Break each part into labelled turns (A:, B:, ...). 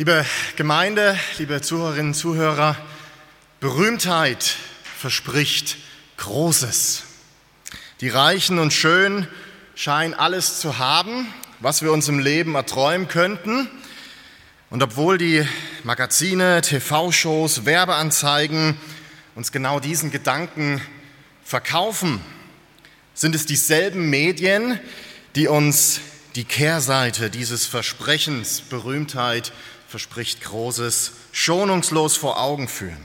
A: Liebe Gemeinde, liebe Zuhörerinnen und Zuhörer, Berühmtheit verspricht Großes. Die Reichen und Schönen scheinen alles zu haben, was wir uns im Leben erträumen könnten. Und obwohl die Magazine, TV-Shows, Werbeanzeigen uns genau diesen Gedanken verkaufen, sind es dieselben Medien, die uns die Kehrseite dieses Versprechens Berühmtheit verspricht Großes, schonungslos vor Augen führen.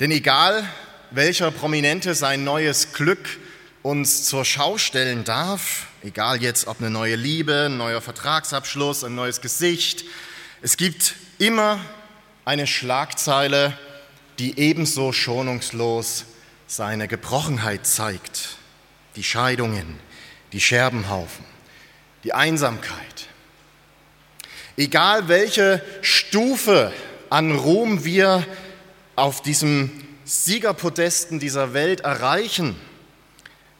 A: Denn egal, welcher Prominente sein neues Glück uns zur Schau stellen darf, egal jetzt ob eine neue Liebe, ein neuer Vertragsabschluss, ein neues Gesicht, es gibt immer eine Schlagzeile, die ebenso schonungslos seine Gebrochenheit zeigt. Die Scheidungen, die Scherbenhaufen, die Einsamkeit, Egal welche Stufe an Ruhm wir auf diesem Siegerpodesten dieser Welt erreichen,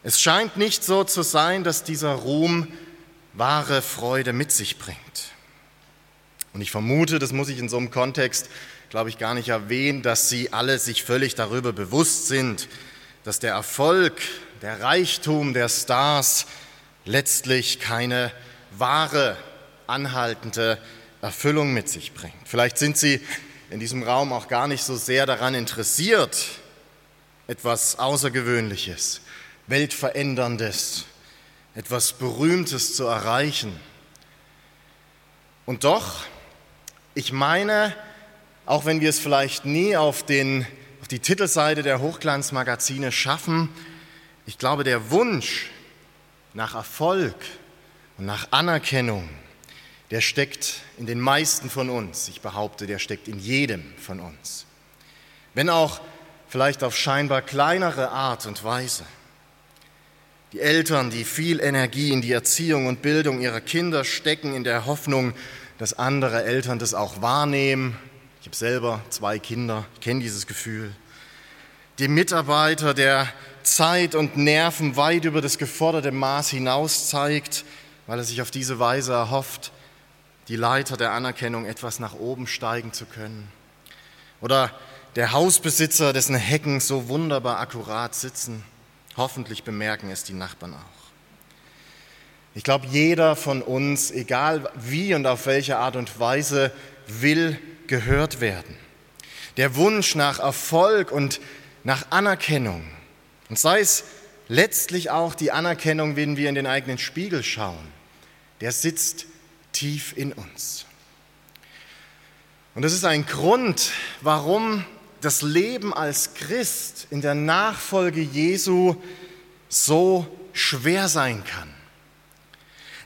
A: es scheint nicht so zu sein, dass dieser Ruhm wahre Freude mit sich bringt. Und ich vermute, das muss ich in so einem Kontext, glaube ich, gar nicht erwähnen, dass Sie alle sich völlig darüber bewusst sind, dass der Erfolg, der Reichtum der Stars letztlich keine wahre anhaltende Erfüllung mit sich bringt. Vielleicht sind Sie in diesem Raum auch gar nicht so sehr daran interessiert, etwas Außergewöhnliches, Weltveränderndes, etwas Berühmtes zu erreichen. Und doch, ich meine, auch wenn wir es vielleicht nie auf, den, auf die Titelseite der Hochglanzmagazine schaffen, ich glaube, der Wunsch nach Erfolg und nach Anerkennung, der steckt in den meisten von uns. Ich behaupte, der steckt in jedem von uns. Wenn auch vielleicht auf scheinbar kleinere Art und Weise. Die Eltern, die viel Energie in die Erziehung und Bildung ihrer Kinder stecken, in der Hoffnung, dass andere Eltern das auch wahrnehmen. Ich habe selber zwei Kinder, ich kenne dieses Gefühl. Die Mitarbeiter, der Zeit und Nerven weit über das geforderte Maß hinaus zeigt, weil er sich auf diese Weise erhofft, die Leiter der Anerkennung etwas nach oben steigen zu können. Oder der Hausbesitzer, dessen Hecken so wunderbar akkurat sitzen. Hoffentlich bemerken es die Nachbarn auch. Ich glaube, jeder von uns, egal wie und auf welche Art und Weise, will gehört werden. Der Wunsch nach Erfolg und nach Anerkennung. Und sei es letztlich auch die Anerkennung, wenn wir in den eigenen Spiegel schauen, der sitzt tief in uns. Und das ist ein Grund, warum das Leben als Christ in der Nachfolge Jesu so schwer sein kann.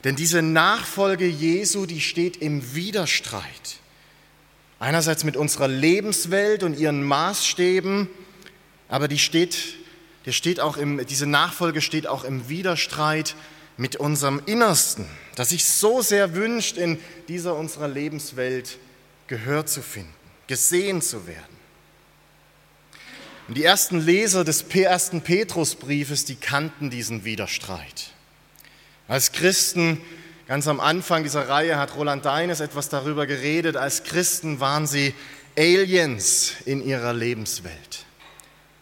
A: Denn diese Nachfolge Jesu, die steht im Widerstreit. Einerseits mit unserer Lebenswelt und ihren Maßstäben, aber die steht, der steht auch im, diese Nachfolge steht auch im Widerstreit mit unserem Innersten, das sich so sehr wünscht, in dieser unserer Lebenswelt Gehör zu finden, gesehen zu werden. Und die ersten Leser des ersten Petrusbriefes, die kannten diesen Widerstreit. Als Christen, ganz am Anfang dieser Reihe hat Roland Deines etwas darüber geredet, als Christen waren sie Aliens in ihrer Lebenswelt.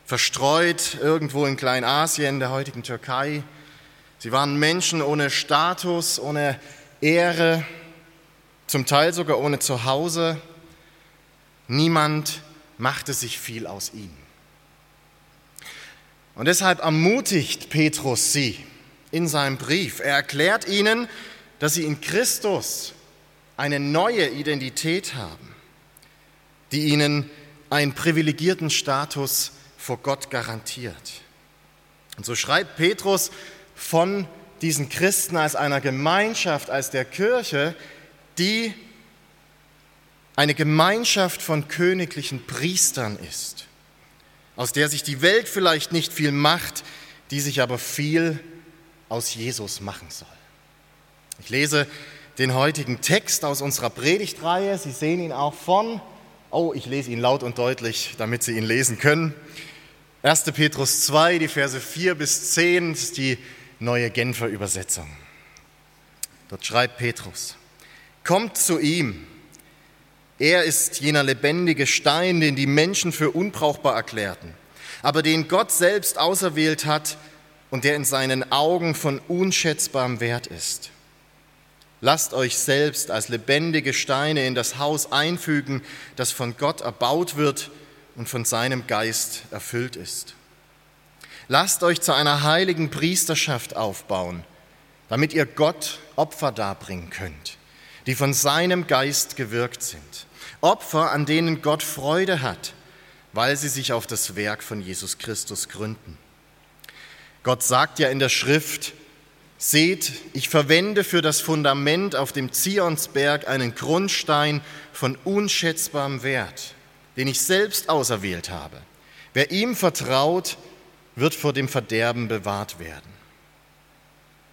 A: Verstreut irgendwo in Kleinasien, der heutigen Türkei, Sie waren Menschen ohne Status, ohne Ehre, zum Teil sogar ohne Zuhause. Niemand machte sich viel aus ihnen. Und deshalb ermutigt Petrus sie in seinem Brief. Er erklärt ihnen, dass sie in Christus eine neue Identität haben, die ihnen einen privilegierten Status vor Gott garantiert. Und so schreibt Petrus von diesen Christen als einer Gemeinschaft, als der Kirche, die eine Gemeinschaft von königlichen Priestern ist, aus der sich die Welt vielleicht nicht viel macht, die sich aber viel aus Jesus machen soll. Ich lese den heutigen Text aus unserer Predigtreihe. Sie sehen ihn auch von, oh, ich lese ihn laut und deutlich, damit Sie ihn lesen können. 1. Petrus 2, die Verse 4 bis 10, das ist die neue Genfer Übersetzung. Dort schreibt Petrus, kommt zu ihm. Er ist jener lebendige Stein, den die Menschen für unbrauchbar erklärten, aber den Gott selbst auserwählt hat und der in seinen Augen von unschätzbarem Wert ist. Lasst euch selbst als lebendige Steine in das Haus einfügen, das von Gott erbaut wird und von seinem Geist erfüllt ist. Lasst euch zu einer heiligen Priesterschaft aufbauen, damit ihr Gott Opfer darbringen könnt, die von seinem Geist gewirkt sind. Opfer, an denen Gott Freude hat, weil sie sich auf das Werk von Jesus Christus gründen. Gott sagt ja in der Schrift, Seht, ich verwende für das Fundament auf dem Zionsberg einen Grundstein von unschätzbarem Wert, den ich selbst auserwählt habe. Wer ihm vertraut, wird vor dem Verderben bewahrt werden.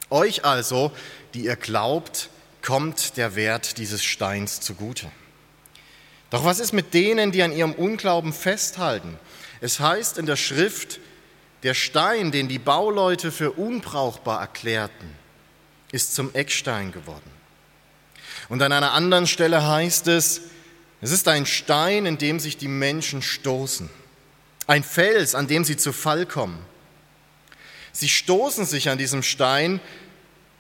A: Euch also, die ihr glaubt, kommt der Wert dieses Steins zugute. Doch was ist mit denen, die an ihrem Unglauben festhalten? Es heißt in der Schrift, der Stein, den die Bauleute für unbrauchbar erklärten, ist zum Eckstein geworden. Und an einer anderen Stelle heißt es, es ist ein Stein, in dem sich die Menschen stoßen, ein Fels, an dem sie zu Fall kommen. Sie stoßen sich an diesem Stein,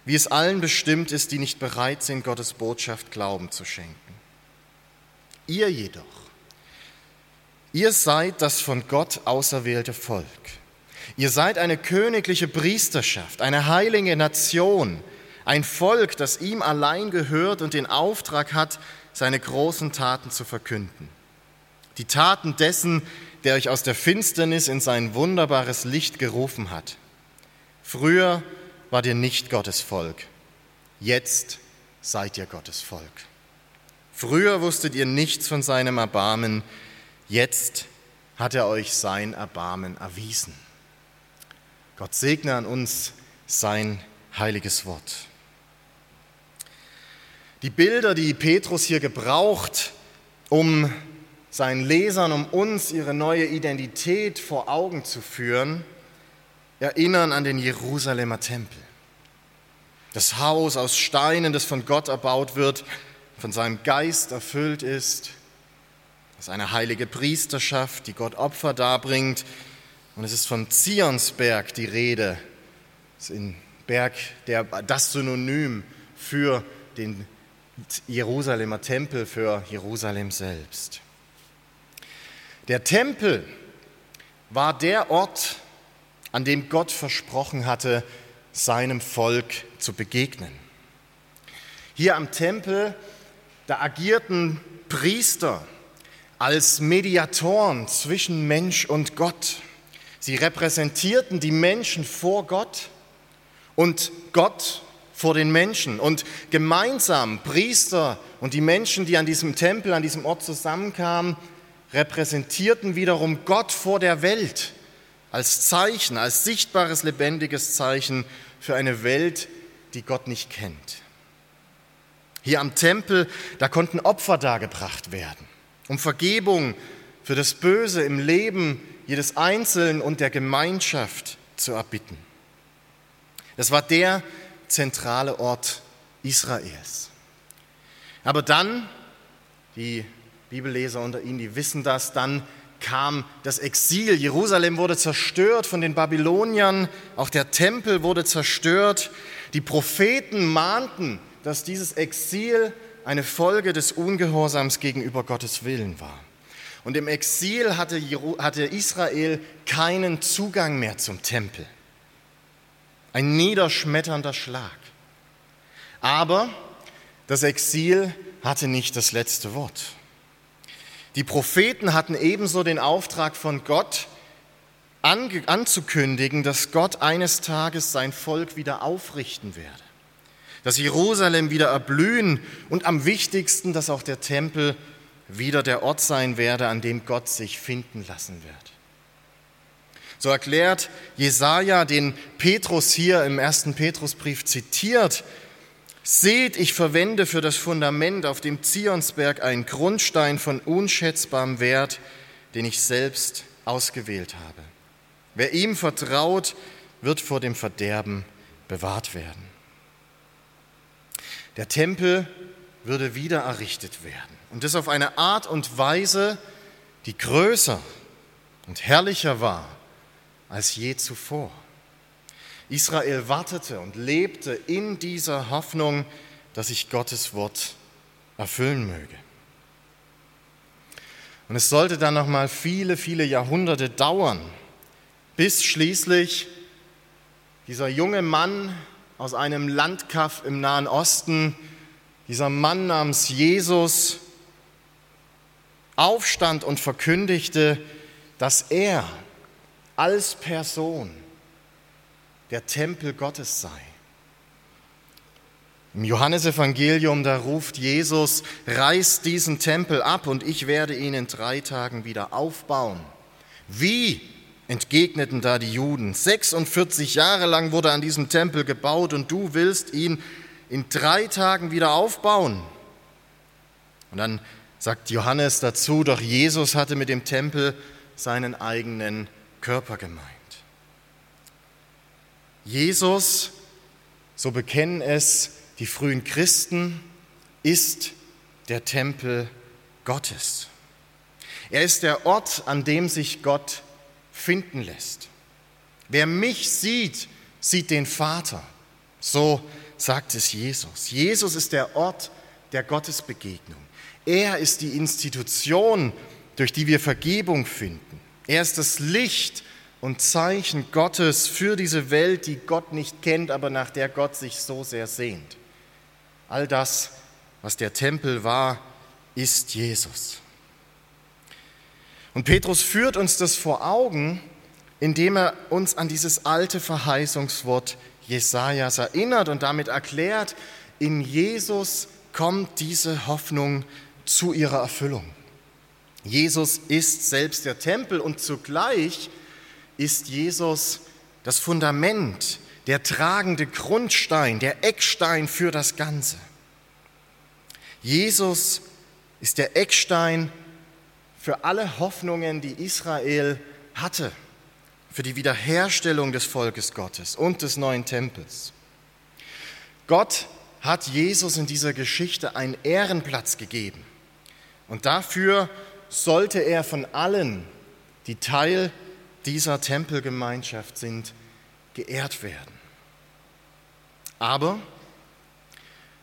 A: wie es allen bestimmt ist, die nicht bereit sind, Gottes Botschaft Glauben zu schenken. Ihr jedoch, ihr seid das von Gott auserwählte Volk Ihr seid eine königliche Priesterschaft, eine heilige Nation, ein Volk, das ihm allein gehört und den Auftrag hat, seine großen Taten zu verkünden. Die Taten dessen, der euch aus der Finsternis in sein wunderbares Licht gerufen hat. Früher wart ihr nicht Gottes Volk, jetzt seid ihr Gottes Volk. Früher wusstet ihr nichts von seinem Erbarmen, jetzt hat er euch sein Erbarmen erwiesen. Gott segne an uns sein heiliges Wort. Die Bilder, die Petrus hier gebraucht, um seinen Lesern, um uns ihre neue Identität vor Augen zu führen, erinnern an den Jerusalemer Tempel. Das Haus aus Steinen, das von Gott erbaut wird, von seinem Geist erfüllt ist. Das ist eine heilige Priesterschaft, die Gott Opfer darbringt, und es ist von Zionsberg die Rede. Das ist ein Berg, der das Synonym für den Jerusalemer Tempel, für Jerusalem selbst. Der Tempel war der Ort, an dem Gott versprochen hatte, seinem Volk zu begegnen. Hier am Tempel, da agierten Priester als Mediatoren zwischen Mensch und Gott. Sie repräsentierten die Menschen vor Gott und Gott vor den Menschen. Und gemeinsam, Priester und die Menschen, die an diesem Tempel, an diesem Ort zusammenkamen, repräsentierten wiederum Gott vor der Welt als Zeichen, als sichtbares, lebendiges Zeichen für eine Welt, die Gott nicht kennt. Hier am Tempel, da konnten Opfer dargebracht werden, um Vergebung für das Böse im Leben jedes Einzelnen und der Gemeinschaft zu erbitten. Das war der zentrale Ort Israels. Aber dann, die Bibelleser unter Ihnen, die wissen das, dann kam das Exil. Jerusalem wurde zerstört von den Babyloniern, auch der Tempel wurde zerstört. Die Propheten mahnten, dass dieses Exil eine Folge des Ungehorsams gegenüber Gottes Willen war. Und im Exil hatte, Israel keinen Zugang mehr zum Tempel. Ein niederschmetternder Schlag. Aber das Exil hatte nicht das letzte Wort. Die Propheten hatten ebenso den Auftrag von Gott, anzukündigen, dass Gott eines Tages sein Volk wieder aufrichten werde. dass Jerusalem wieder erblühen und am wichtigsten, dass auch der Tempel wieder der Ort sein werde, an dem Gott sich finden lassen wird. So erklärt Jesaja, den Petrus hier im ersten Petrusbrief zitiert, Seht, ich verwende für das Fundament auf dem Zionsberg einen Grundstein von unschätzbarem Wert, den ich selbst ausgewählt habe. Wer ihm vertraut, wird vor dem Verderben bewahrt werden. Der Tempel würde wieder errichtet werden. Und das auf eine Art und Weise, die größer und herrlicher war als je zuvor. Israel wartete und lebte in dieser Hoffnung, dass sich Gottes Wort erfüllen möge. Und es sollte dann noch mal viele, viele Jahrhunderte dauern, bis schließlich dieser junge Mann aus einem Landkaff im Nahen Osten, dieser Mann namens Jesus, aufstand und verkündigte, dass er als Person der Tempel Gottes sei. Im Johannesevangelium, da ruft Jesus, reißt diesen Tempel ab und ich werde ihn in drei Tagen wieder aufbauen. Wie? entgegneten da die Juden. 46 Jahre lang wurde an diesem Tempel gebaut und du willst ihn in drei Tagen wieder aufbauen. Und dann sagt Johannes dazu, doch Jesus hatte mit dem Tempel seinen eigenen Körper gemeint. Jesus, so bekennen es die frühen Christen, ist der Tempel Gottes. Er ist der Ort, an dem sich Gott finden lässt. Wer mich sieht, sieht den Vater. So sagt es Jesus. Jesus ist der Ort der Gottesbegegnung. Er ist die Institution, durch die wir Vergebung finden. Er ist das Licht und Zeichen Gottes für diese Welt, die Gott nicht kennt, aber nach der Gott sich so sehr sehnt. All das, was der Tempel war, ist Jesus. Und Petrus führt uns das vor Augen, indem er uns an dieses alte Verheißungswort Jesajas erinnert und damit erklärt, in Jesus kommt diese Hoffnung zu ihrer Erfüllung. Jesus ist selbst der Tempel und zugleich ist Jesus das Fundament, der tragende Grundstein, der Eckstein für das Ganze. Jesus ist der Eckstein für alle Hoffnungen, die Israel hatte, für die Wiederherstellung des Volkes Gottes und des neuen Tempels. Gott hat Jesus in dieser Geschichte einen Ehrenplatz gegeben. Und dafür sollte er von allen, die Teil dieser Tempelgemeinschaft sind, geehrt werden. Aber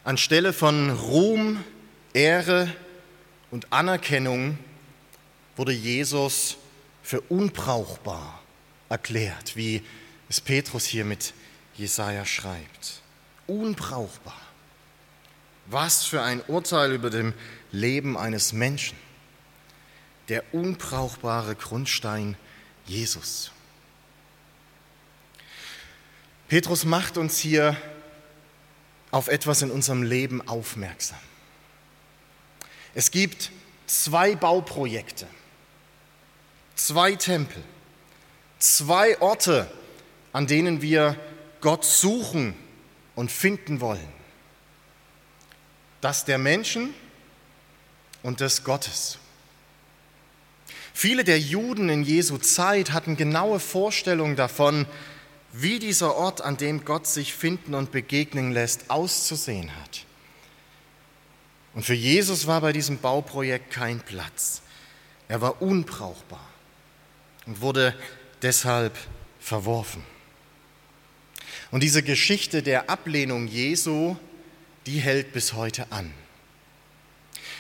A: anstelle von Ruhm, Ehre und Anerkennung wurde Jesus für unbrauchbar erklärt, wie es Petrus hier mit Jesaja schreibt. Unbrauchbar. Was für ein Urteil über dem Leben eines Menschen. Der unbrauchbare Grundstein Jesus. Petrus macht uns hier auf etwas in unserem Leben aufmerksam. Es gibt zwei Bauprojekte, zwei Tempel, zwei Orte, an denen wir Gott suchen und finden wollen. Das der Menschen und des Gottes. Viele der Juden in Jesu Zeit hatten genaue Vorstellungen davon, wie dieser Ort, an dem Gott sich finden und begegnen lässt, auszusehen hat. Und für Jesus war bei diesem Bauprojekt kein Platz. Er war unbrauchbar und wurde deshalb verworfen. Und diese Geschichte der Ablehnung Jesu, die hält bis heute an.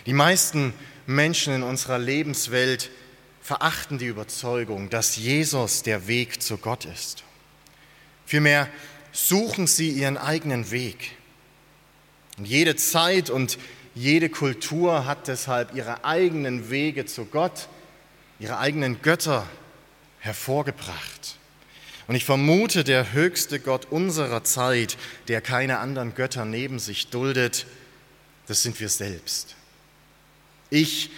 A: Die meisten Menschen in unserer Lebenswelt verachten die Überzeugung, dass Jesus der Weg zu Gott ist. Vielmehr suchen sie ihren eigenen Weg. Und jede Zeit und jede Kultur hat deshalb ihre eigenen Wege zu Gott, ihre eigenen Götter hervorgebracht. Und ich vermute, der höchste Gott unserer Zeit, der keine anderen Götter neben sich duldet, das sind wir selbst. Ich,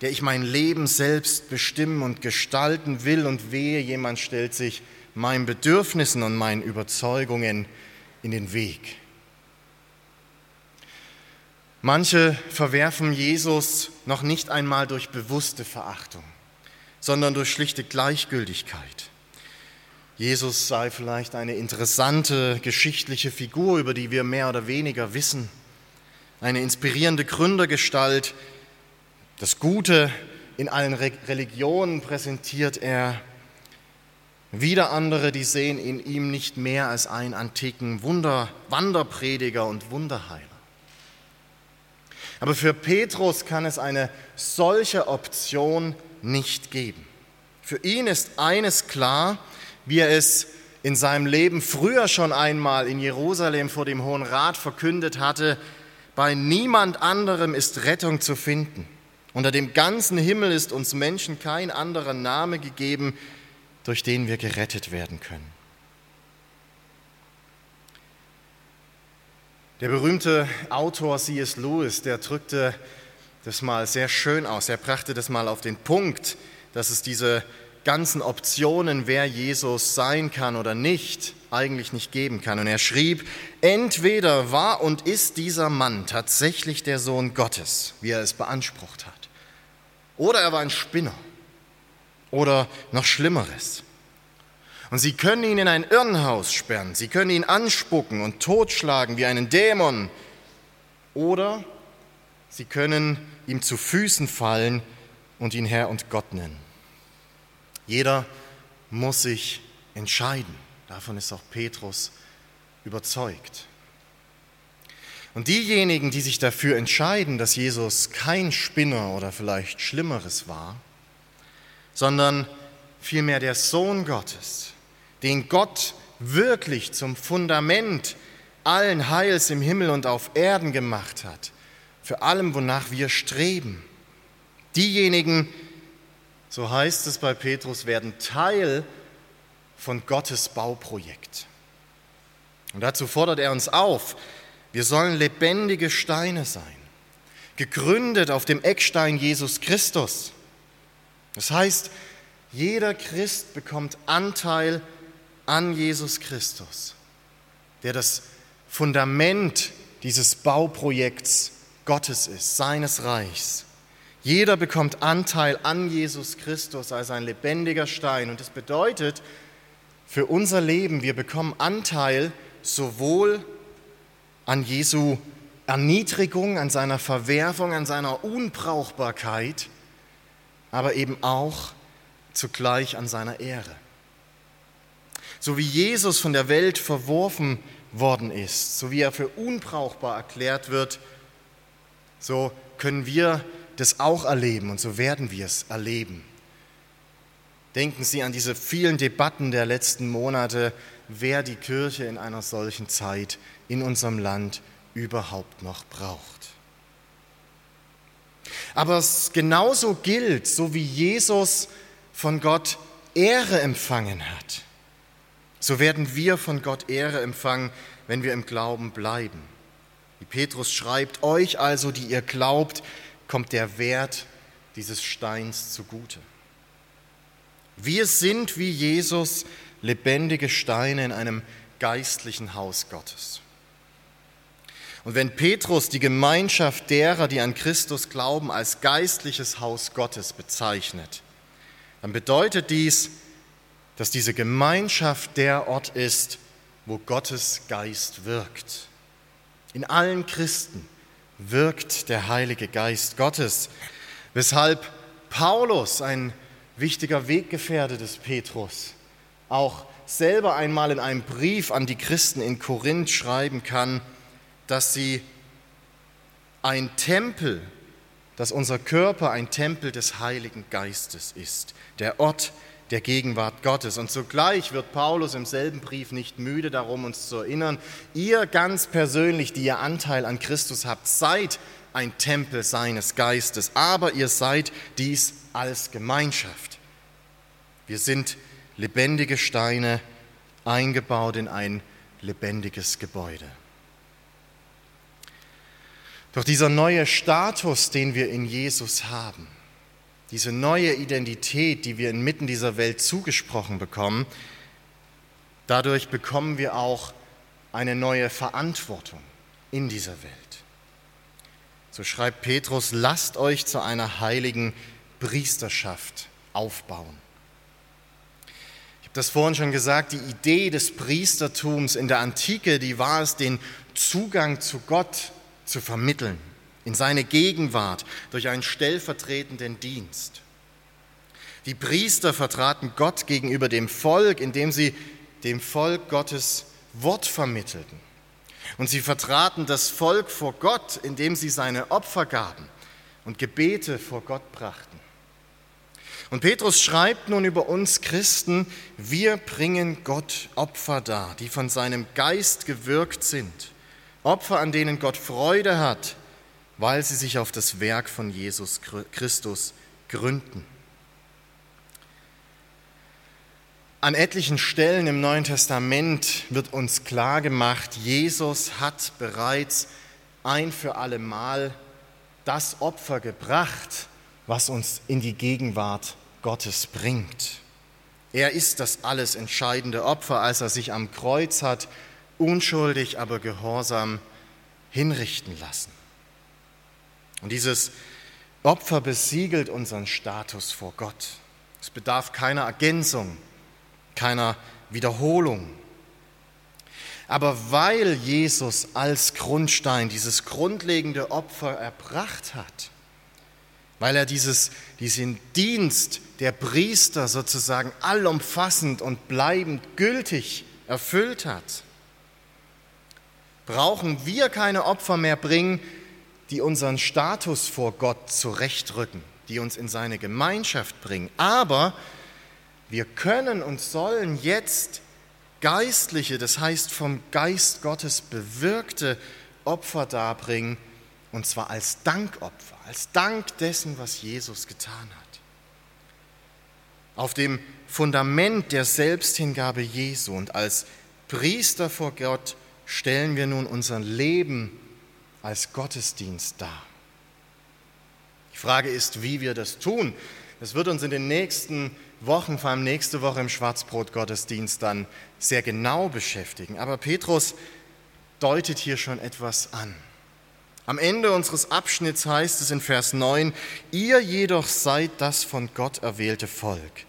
A: der ich mein Leben selbst bestimmen und gestalten will und wehe, jemand stellt sich meinen Bedürfnissen und meinen Überzeugungen in den Weg. Manche verwerfen Jesus noch nicht einmal durch bewusste Verachtung, sondern durch schlichte Gleichgültigkeit. Jesus sei vielleicht eine interessante geschichtliche Figur, über die wir mehr oder weniger wissen, eine inspirierende Gründergestalt. Das Gute in allen Religionen präsentiert er. Wieder andere, die sehen in ihm nicht mehr als einen antiken Wunder, Wanderprediger und Wunderheiler. Aber für Petrus kann es eine solche Option nicht geben. Für ihn ist eines klar, wie er es in seinem Leben früher schon einmal in Jerusalem vor dem Hohen Rat verkündet hatte, bei niemand anderem ist Rettung zu finden. Unter dem ganzen Himmel ist uns Menschen kein anderer Name gegeben, durch den wir gerettet werden können. Der berühmte Autor C.S. Lewis, der drückte das mal sehr schön aus. Er brachte das mal auf den Punkt, dass es diese ganzen Optionen, wer Jesus sein kann oder nicht, eigentlich nicht geben kann. Und er schrieb, entweder war und ist dieser Mann tatsächlich der Sohn Gottes, wie er es beansprucht hat, oder er war ein Spinner oder noch Schlimmeres. Und sie können ihn in ein Irrenhaus sperren, sie können ihn anspucken und totschlagen wie einen Dämon, oder sie können ihm zu Füßen fallen und ihn Herr und Gott nennen. Jeder muss sich entscheiden. Davon ist auch Petrus überzeugt. Und diejenigen, die sich dafür entscheiden, dass Jesus kein Spinner oder vielleicht Schlimmeres war, sondern vielmehr der Sohn Gottes, den Gott wirklich zum Fundament allen Heils im Himmel und auf Erden gemacht hat, für allem, wonach wir streben. Diejenigen, die so heißt es bei Petrus, werden Teil von Gottes Bauprojekt. Und dazu fordert er uns auf, wir sollen lebendige Steine sein, gegründet auf dem Eckstein Jesus Christus. Das heißt, jeder Christ bekommt Anteil an Jesus Christus, der das Fundament dieses Bauprojekts Gottes ist, seines Reichs. Jeder bekommt Anteil an Jesus Christus als ein lebendiger Stein. Und das bedeutet für unser Leben, wir bekommen Anteil sowohl an Jesu Erniedrigung, an seiner Verwerfung, an seiner Unbrauchbarkeit, aber eben auch zugleich an seiner Ehre. So wie Jesus von der Welt verworfen worden ist, so wie er für unbrauchbar erklärt wird, so können wir das auch erleben und so werden wir es erleben. Denken Sie an diese vielen Debatten der letzten Monate, wer die Kirche in einer solchen Zeit in unserem Land überhaupt noch braucht. Aber es genauso gilt, so wie Jesus von Gott Ehre empfangen hat, so werden wir von Gott Ehre empfangen, wenn wir im Glauben bleiben. Wie Petrus schreibt, euch also, die ihr glaubt, kommt der Wert dieses Steins zugute. Wir sind wie Jesus lebendige Steine in einem geistlichen Haus Gottes. Und wenn Petrus die Gemeinschaft derer, die an Christus glauben, als geistliches Haus Gottes bezeichnet, dann bedeutet dies, dass diese Gemeinschaft der Ort ist, wo Gottes Geist wirkt. In allen Christen wirkt der Heilige Geist Gottes, weshalb Paulus, ein wichtiger Weggefährte des Petrus, auch selber einmal in einem Brief an die Christen in Korinth schreiben kann, dass sie ein Tempel, dass unser Körper ein Tempel des Heiligen Geistes ist, der Ort der Gegenwart Gottes. Und zugleich wird Paulus im selben Brief nicht müde darum, uns zu erinnern, ihr ganz persönlich, die ihr Anteil an Christus habt, seid ein Tempel seines Geistes, aber ihr seid dies als Gemeinschaft. Wir sind lebendige Steine eingebaut in ein lebendiges Gebäude. Doch dieser neue Status, den wir in Jesus haben, diese neue Identität, die wir inmitten dieser Welt zugesprochen bekommen, dadurch bekommen wir auch eine neue Verantwortung in dieser Welt. So schreibt Petrus, lasst euch zu einer heiligen Priesterschaft aufbauen. Ich habe das vorhin schon gesagt, die Idee des Priestertums in der Antike, die war es, den Zugang zu Gott zu vermitteln, in seine Gegenwart durch einen stellvertretenden Dienst. Die Priester vertraten Gott gegenüber dem Volk, indem sie dem Volk Gottes Wort vermittelten. Und sie vertraten das Volk vor Gott, indem sie seine Opfer gaben und Gebete vor Gott brachten. Und Petrus schreibt nun über uns Christen, wir bringen Gott Opfer dar, die von seinem Geist gewirkt sind. Opfer, an denen Gott Freude hat, weil sie sich auf das Werk von Jesus Christus gründen. An etlichen Stellen im Neuen Testament wird uns klar gemacht, Jesus hat bereits ein für alle Mal das Opfer gebracht, was uns in die Gegenwart Gottes bringt. Er ist das alles entscheidende Opfer, als er sich am Kreuz hat unschuldig, aber gehorsam hinrichten lassen. Und dieses Opfer besiegelt unseren Status vor Gott. Es bedarf keiner Ergänzung, keiner Wiederholung. Aber weil Jesus als Grundstein dieses grundlegende Opfer erbracht hat, weil er dieses, diesen Dienst der Priester sozusagen allumfassend und bleibend gültig erfüllt hat, brauchen wir keine Opfer mehr bringen, die unseren Status vor Gott zurechtrücken, die uns in seine Gemeinschaft bringen. Aber wir können und sollen jetzt geistliche, das heißt vom Geist Gottes bewirkte Opfer darbringen, und zwar als Dankopfer, als Dank dessen, was Jesus getan hat. Auf dem Fundament der Selbsthingabe Jesu und als Priester vor Gott stellen wir nun unser Leben als Gottesdienst dar. Die Frage ist, wie wir das tun. Das wird uns in den nächsten Wochen, vor allem nächste Woche im Schwarzbrot-Gottesdienst dann sehr genau beschäftigen. Aber Petrus deutet hier schon etwas an. Am Ende unseres Abschnitts heißt es in Vers 9, ihr jedoch seid das von Gott erwählte Volk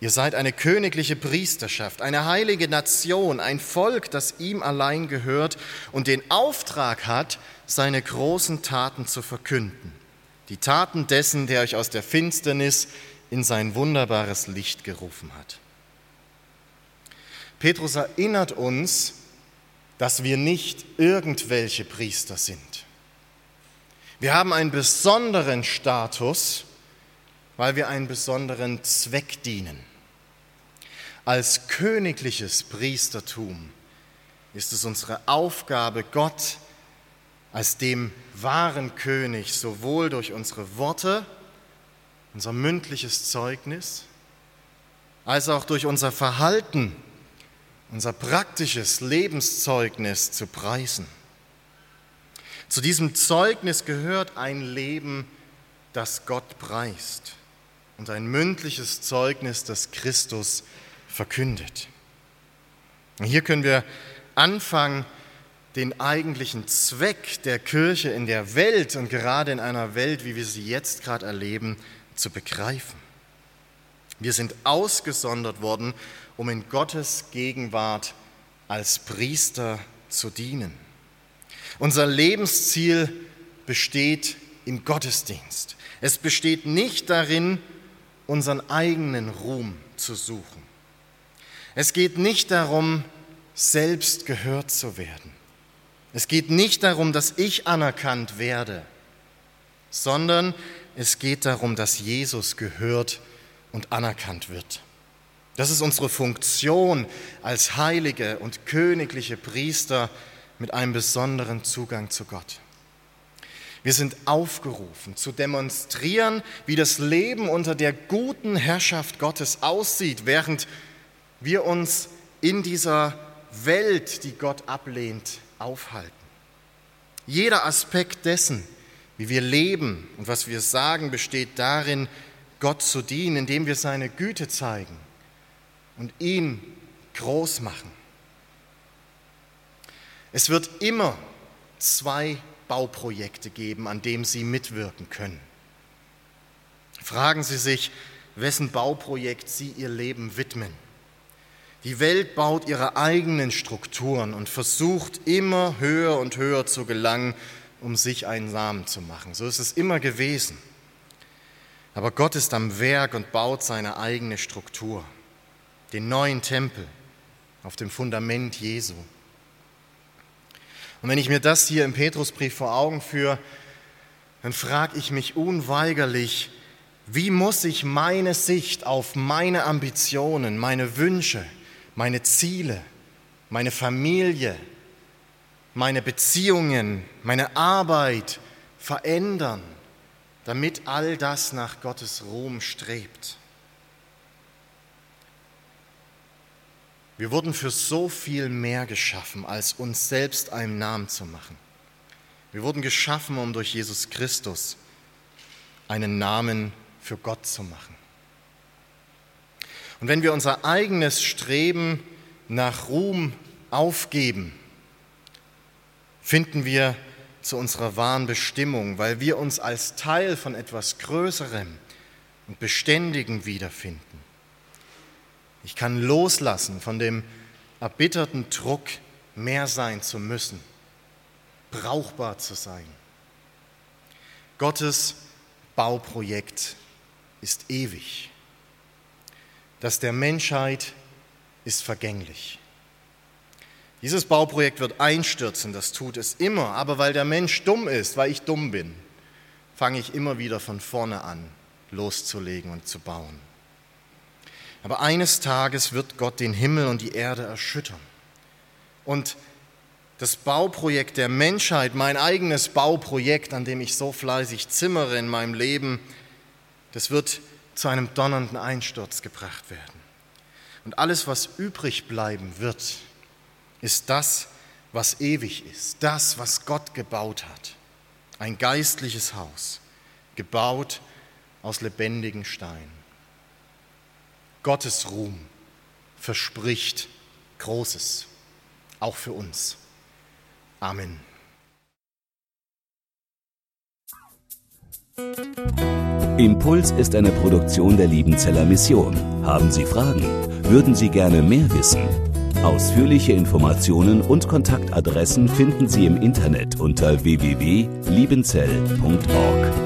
A: Ihr seid eine königliche Priesterschaft, eine heilige Nation, ein Volk, das ihm allein gehört und den Auftrag hat, seine großen Taten zu verkünden. Die Taten dessen, der euch aus der Finsternis in sein wunderbares Licht gerufen hat. Petrus erinnert uns, dass wir nicht irgendwelche Priester sind. Wir haben einen besonderen Status, weil wir einen besonderen Zweck dienen. Als königliches Priestertum ist es unsere Aufgabe, Gott als dem wahren König sowohl durch unsere Worte, unser mündliches Zeugnis, als auch durch unser Verhalten, unser praktisches Lebenszeugnis zu preisen. Zu diesem Zeugnis gehört ein Leben, das Gott preist und ein mündliches Zeugnis, das Christus verkündet. Hier können wir anfangen, den eigentlichen Zweck der Kirche in der Welt und gerade in einer Welt, wie wir sie jetzt gerade erleben, zu begreifen. Wir sind ausgesondert worden, um in Gottes Gegenwart als Priester zu dienen. Unser Lebensziel besteht im Gottesdienst. Es besteht nicht darin, unseren eigenen Ruhm zu suchen. Es geht nicht darum, selbst gehört zu werden. Es geht nicht darum, dass ich anerkannt werde, sondern es geht darum, dass Jesus gehört und anerkannt wird. Das ist unsere Funktion als heilige und königliche Priester mit einem besonderen Zugang zu Gott. Wir sind aufgerufen zu demonstrieren, wie das Leben unter der guten Herrschaft Gottes aussieht, während wir uns in dieser Welt, die Gott ablehnt, aufhalten. Jeder Aspekt dessen, wie wir leben und was wir sagen, besteht darin, Gott zu dienen, indem wir seine Güte zeigen und ihn groß machen. Es wird immer zwei Bauprojekte geben, an dem Sie mitwirken können. Fragen Sie sich, wessen Bauprojekt Sie Ihr Leben widmen. Die Welt baut ihre eigenen Strukturen und versucht immer höher und höher zu gelangen, um sich einen Samen zu machen. So ist es immer gewesen. Aber Gott ist am Werk und baut seine eigene Struktur, den neuen Tempel auf dem Fundament Jesu. Und wenn ich mir das hier im Petrusbrief vor Augen führe, dann frage ich mich unweigerlich, wie muss ich meine Sicht auf meine Ambitionen, meine Wünsche, meine Ziele, meine Familie, meine Beziehungen, meine Arbeit verändern, damit all das nach Gottes Ruhm strebt. Wir wurden für so viel mehr geschaffen, als uns selbst einen Namen zu machen. Wir wurden geschaffen, um durch Jesus Christus einen Namen für Gott zu machen. Und wenn wir unser eigenes Streben nach Ruhm aufgeben, finden wir zu unserer wahren Bestimmung, weil wir uns als Teil von etwas Größerem und Beständigem wiederfinden. Ich kann loslassen von dem erbitterten Druck, mehr sein zu müssen, brauchbar zu sein. Gottes Bauprojekt ist ewig. Das der Menschheit ist vergänglich. Dieses Bauprojekt wird einstürzen, das tut es immer, aber weil der Mensch dumm ist, weil ich dumm bin, fange ich immer wieder von vorne an, loszulegen und zu bauen. Aber eines Tages wird Gott den Himmel und die Erde erschüttern. Und das Bauprojekt der Menschheit, mein eigenes Bauprojekt, an dem ich so fleißig zimmere in meinem Leben, das wird zu einem donnernden Einsturz gebracht werden. Und alles, was übrig bleiben wird, ist das, was ewig ist, das, was Gott gebaut hat. Ein geistliches Haus, gebaut aus lebendigen Steinen. Gottes Ruhm verspricht Großes, auch für uns. Amen.
B: Impuls ist eine Produktion der Liebenzeller Mission. Haben Sie Fragen? Würden Sie gerne mehr wissen? Ausführliche Informationen und Kontaktadressen finden Sie im Internet unter www.liebenzell.org.